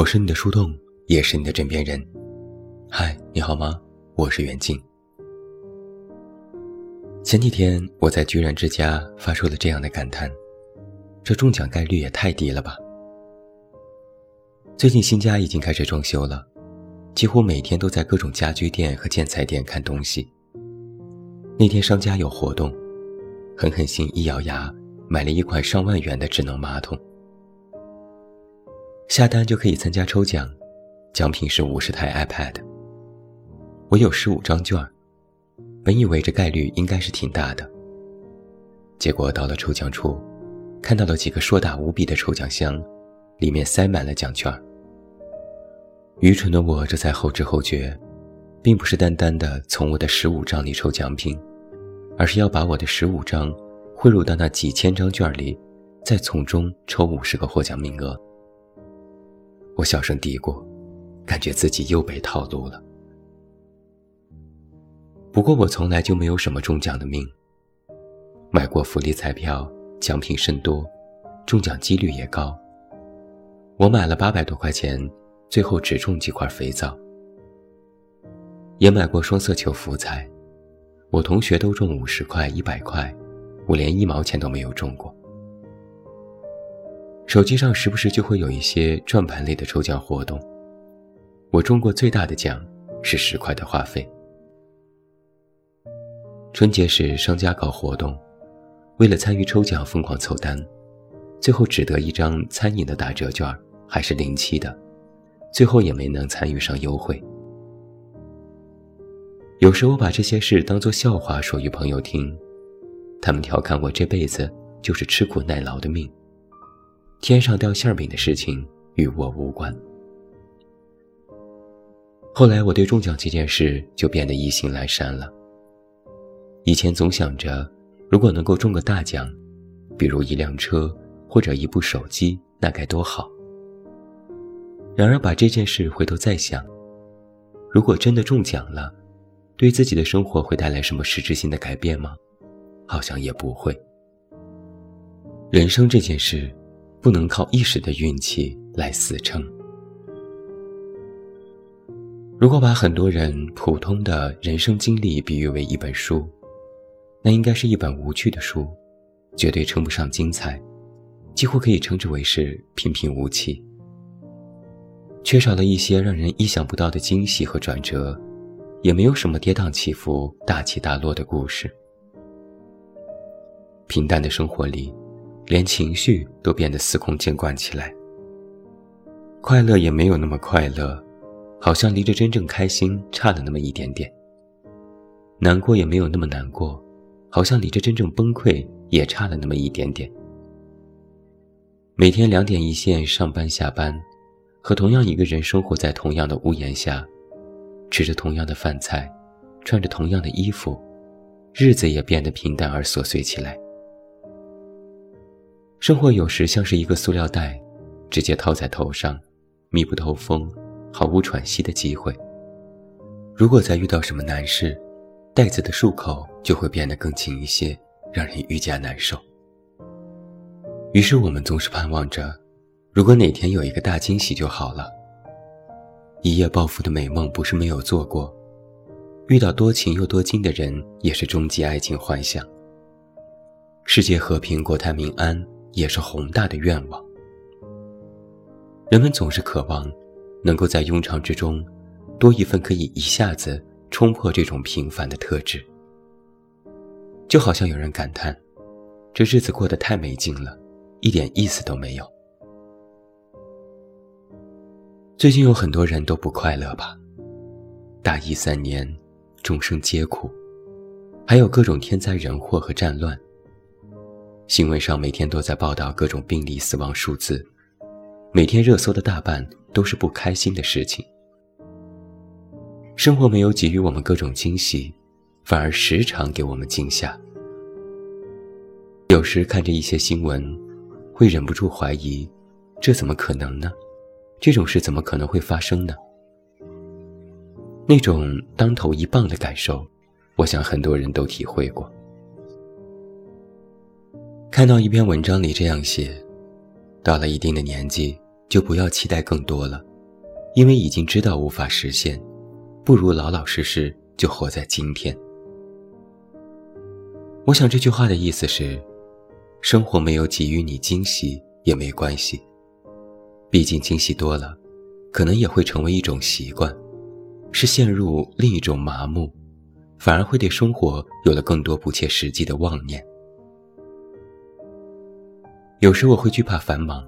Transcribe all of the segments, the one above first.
我是你的树洞，也是你的枕边人。嗨，你好吗？我是袁静。前几天我在居然之家发出了这样的感叹：这中奖概率也太低了吧！最近新家已经开始装修了，几乎每天都在各种家居店和建材店看东西。那天商家有活动，狠狠心一咬牙买了一款上万元的智能马桶。下单就可以参加抽奖，奖品是五十台 iPad。我有十五张券，本以为这概率应该是挺大的。结果到了抽奖处，看到了几个硕大无比的抽奖箱，里面塞满了奖券。愚蠢的我这才后知后觉，并不是单单的从我的十五张里抽奖品，而是要把我的十五张汇入到那几千张券里，再从中抽五十个获奖名额。我小声嘀咕，感觉自己又被套路了。不过我从来就没有什么中奖的命。买过福利彩票，奖品甚多，中奖几率也高。我买了八百多块钱，最后只中几块肥皂。也买过双色球福彩，我同学都中五十块、一百块，我连一毛钱都没有中过。手机上时不时就会有一些转盘类的抽奖活动，我中过最大的奖是十块的话费。春节时商家搞活动，为了参与抽奖疯狂凑单，最后只得一张餐饮的打折券，还是零七的，最后也没能参与上优惠。有时我把这些事当作笑话说与朋友听，他们调侃我这辈子就是吃苦耐劳的命。天上掉馅饼的事情与我无关。后来我对中奖这件事就变得意兴阑珊了。以前总想着，如果能够中个大奖，比如一辆车或者一部手机，那该多好。然而把这件事回头再想，如果真的中奖了，对自己的生活会带来什么实质性的改变吗？好像也不会。人生这件事。不能靠一时的运气来死撑。如果把很多人普通的人生经历比喻为一本书，那应该是一本无趣的书，绝对称不上精彩，几乎可以称之为是平平无奇。缺少了一些让人意想不到的惊喜和转折，也没有什么跌宕起伏、大起大落的故事。平淡的生活里。连情绪都变得司空见惯起来，快乐也没有那么快乐，好像离着真正开心差了那么一点点；难过也没有那么难过，好像离着真正崩溃也差了那么一点点。每天两点一线上班下班，和同样一个人生活在同样的屋檐下，吃着同样的饭菜，穿着同样的衣服，日子也变得平淡而琐碎起来。生活有时像是一个塑料袋，直接套在头上，密不透风，毫无喘息的机会。如果再遇到什么难事，袋子的束口就会变得更紧一些，让人愈加难受。于是我们总是盼望着，如果哪天有一个大惊喜就好了。一夜暴富的美梦不是没有做过，遇到多情又多金的人也是终极爱情幻想。世界和平，国泰民安。也是宏大的愿望。人们总是渴望，能够在庸常之中，多一份可以一下子冲破这种平凡的特质。就好像有人感叹，这日子过得太没劲了，一点意思都没有。最近有很多人都不快乐吧？大一三年，众生皆苦，还有各种天灾人祸和战乱。新闻上每天都在报道各种病例、死亡数字，每天热搜的大半都是不开心的事情。生活没有给予我们各种惊喜，反而时常给我们惊吓。有时看着一些新闻，会忍不住怀疑：这怎么可能呢？这种事怎么可能会发生呢？那种当头一棒的感受，我想很多人都体会过。看到一篇文章里这样写：到了一定的年纪，就不要期待更多了，因为已经知道无法实现，不如老老实实就活在今天。我想这句话的意思是，生活没有给予你惊喜也没关系，毕竟惊喜多了，可能也会成为一种习惯，是陷入另一种麻木，反而会对生活有了更多不切实际的妄念。有时我会惧怕繁忙，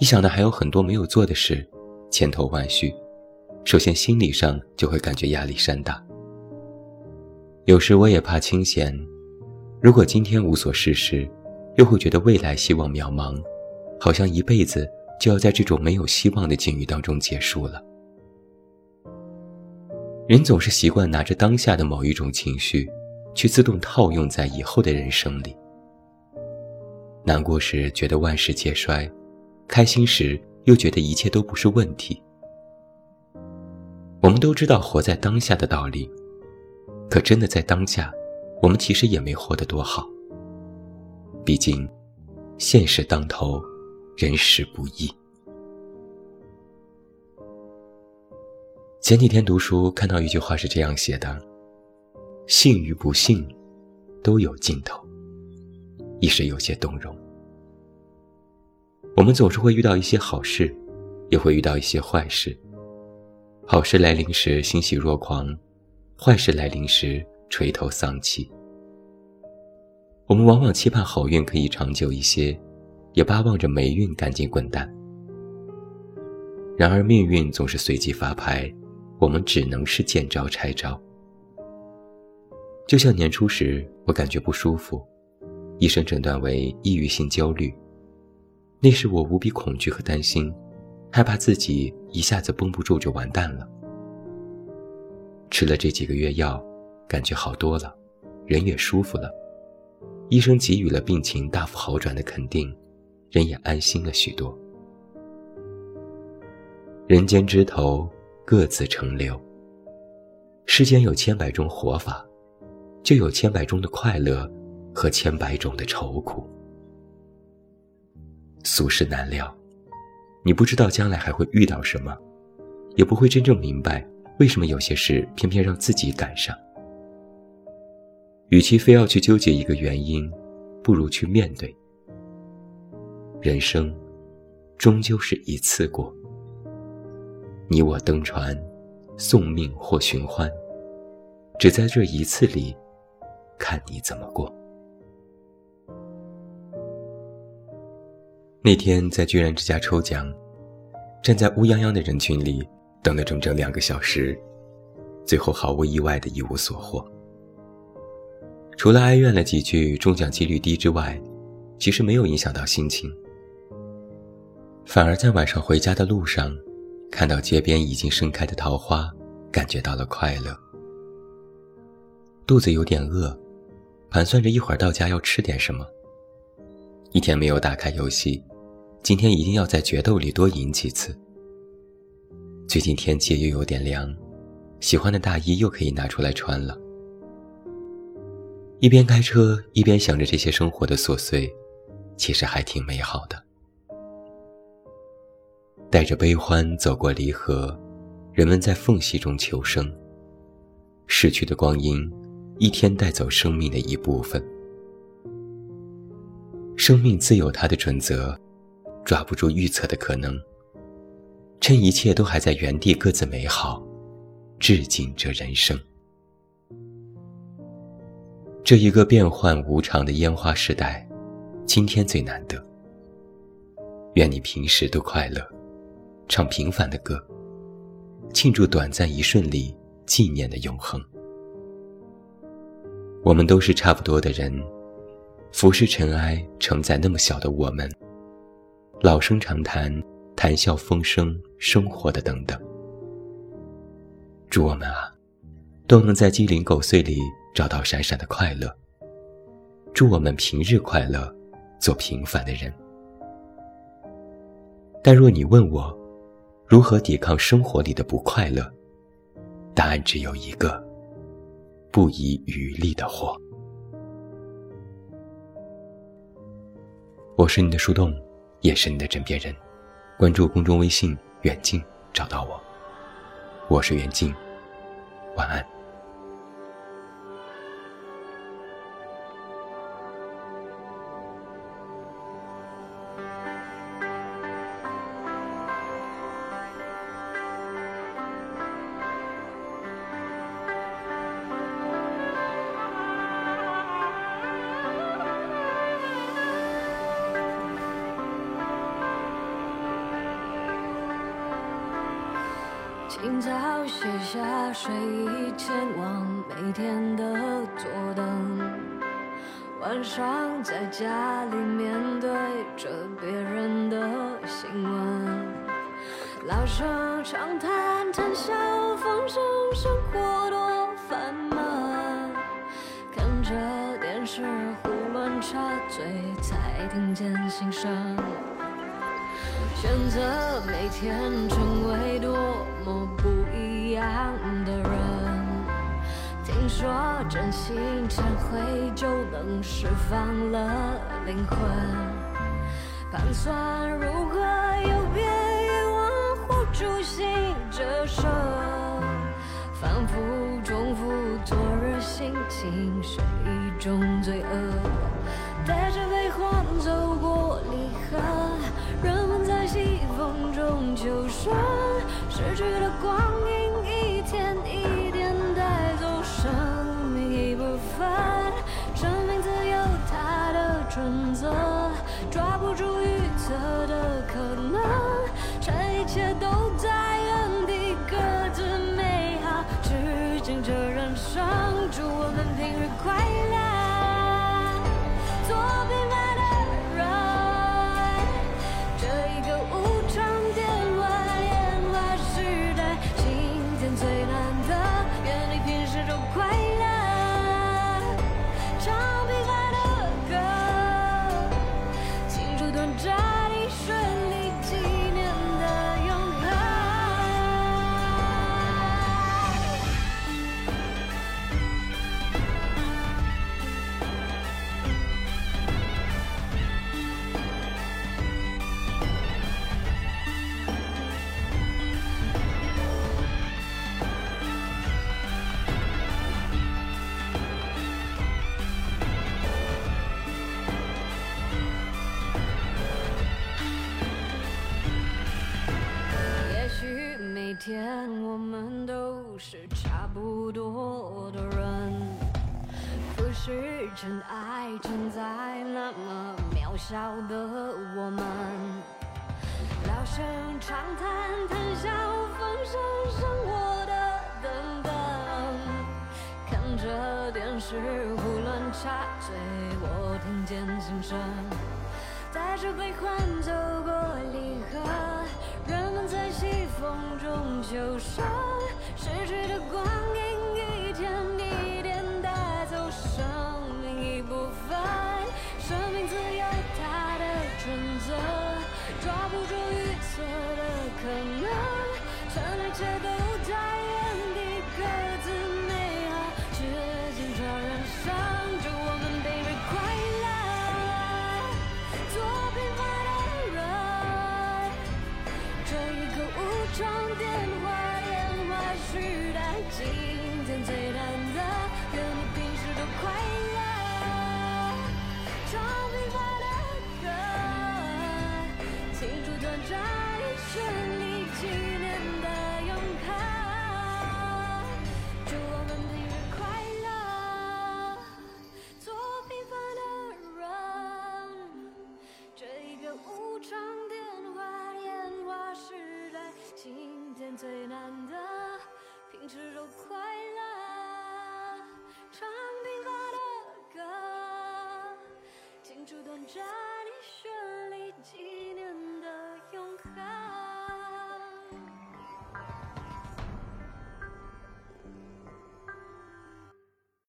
一想到还有很多没有做的事，千头万绪，首先心理上就会感觉压力山大。有时我也怕清闲，如果今天无所事事，又会觉得未来希望渺茫，好像一辈子就要在这种没有希望的境遇当中结束了。人总是习惯拿着当下的某一种情绪，去自动套用在以后的人生里。难过时觉得万事皆衰，开心时又觉得一切都不是问题。我们都知道活在当下的道理，可真的在当下，我们其实也没活得多好。毕竟，现实当头，人事不易。前几天读书看到一句话是这样写的：“幸与不幸，都有尽头。”一时有些动容。我们总是会遇到一些好事，也会遇到一些坏事。好事来临时欣喜若狂，坏事来临时垂头丧气。我们往往期盼好运可以长久一些，也巴望着霉运赶紧滚蛋。然而命运总是随机发牌，我们只能是见招拆招。就像年初时，我感觉不舒服。医生诊断为抑郁性焦虑，那时我无比恐惧和担心，害怕自己一下子绷不住就完蛋了。吃了这几个月药，感觉好多了，人也舒服了，医生给予了病情大幅好转的肯定，人也安心了许多。人间枝头各自成流，世间有千百种活法，就有千百种的快乐。和千百种的愁苦，俗事难料，你不知道将来还会遇到什么，也不会真正明白为什么有些事偏偏让自己赶上。与其非要去纠结一个原因，不如去面对。人生，终究是一次过。你我登船，送命或寻欢，只在这一次里，看你怎么过。那天在居然之家抽奖，站在乌泱泱的人群里等了整整两个小时，最后毫无意外的一无所获。除了哀怨了几句中奖几率低之外，其实没有影响到心情。反而在晚上回家的路上，看到街边已经盛开的桃花，感觉到了快乐。肚子有点饿，盘算着一会儿到家要吃点什么。一天没有打开游戏。今天一定要在决斗里多赢几次。最近天气又有点凉，喜欢的大衣又可以拿出来穿了。一边开车一边想着这些生活的琐碎，其实还挺美好的。带着悲欢走过离合，人们在缝隙中求生。逝去的光阴，一天带走生命的一部分。生命自有它的准则。抓不住预测的可能，趁一切都还在原地各自美好，致敬这人生。这一个变幻无常的烟花时代，今天最难得。愿你平时都快乐，唱平凡的歌，庆祝短暂一瞬里纪念的永恒。我们都是差不多的人，浮世尘埃承载那么小的我们。老生常谈，谈笑风生，生活的等等。祝我们啊，都能在鸡零狗碎里找到闪闪的快乐。祝我们平日快乐，做平凡的人。但若你问我，如何抵抗生活里的不快乐，答案只有一个：不遗余力的活。我是你的树洞。也是你的枕边人，关注公众微信“远近”，找到我。我是袁静，晚安。清早卸下睡衣，前往每天的坐等。晚上在家里面对着别人的新闻，老生常谈谈笑风生，生活多烦闷。看着电视胡乱插嘴，才听见心声。选择每天成为多么不一样的人。听说真心忏悔就能释放了灵魂。盘算如何有别遗忘或诛心折射，反复重复昨日心情是一种罪恶。带着悲欢走过离合，中求生，逝去的光阴一天一点带走生命一部分。生命自有它的准则，抓不住预测的可能，这一切都在原地各自美好，致敬这人生，祝我们平日快乐。每天，我们都是差不多的人，不是真爱存在那么渺小的我们。老生常谈，谈笑风生，生活的等等。看着电视胡乱插嘴，我听见心声，带着悲欢走过装电话，电话时代，今天最难得，跟你平时都快乐。唱平凡的歌，庆祝短暂一生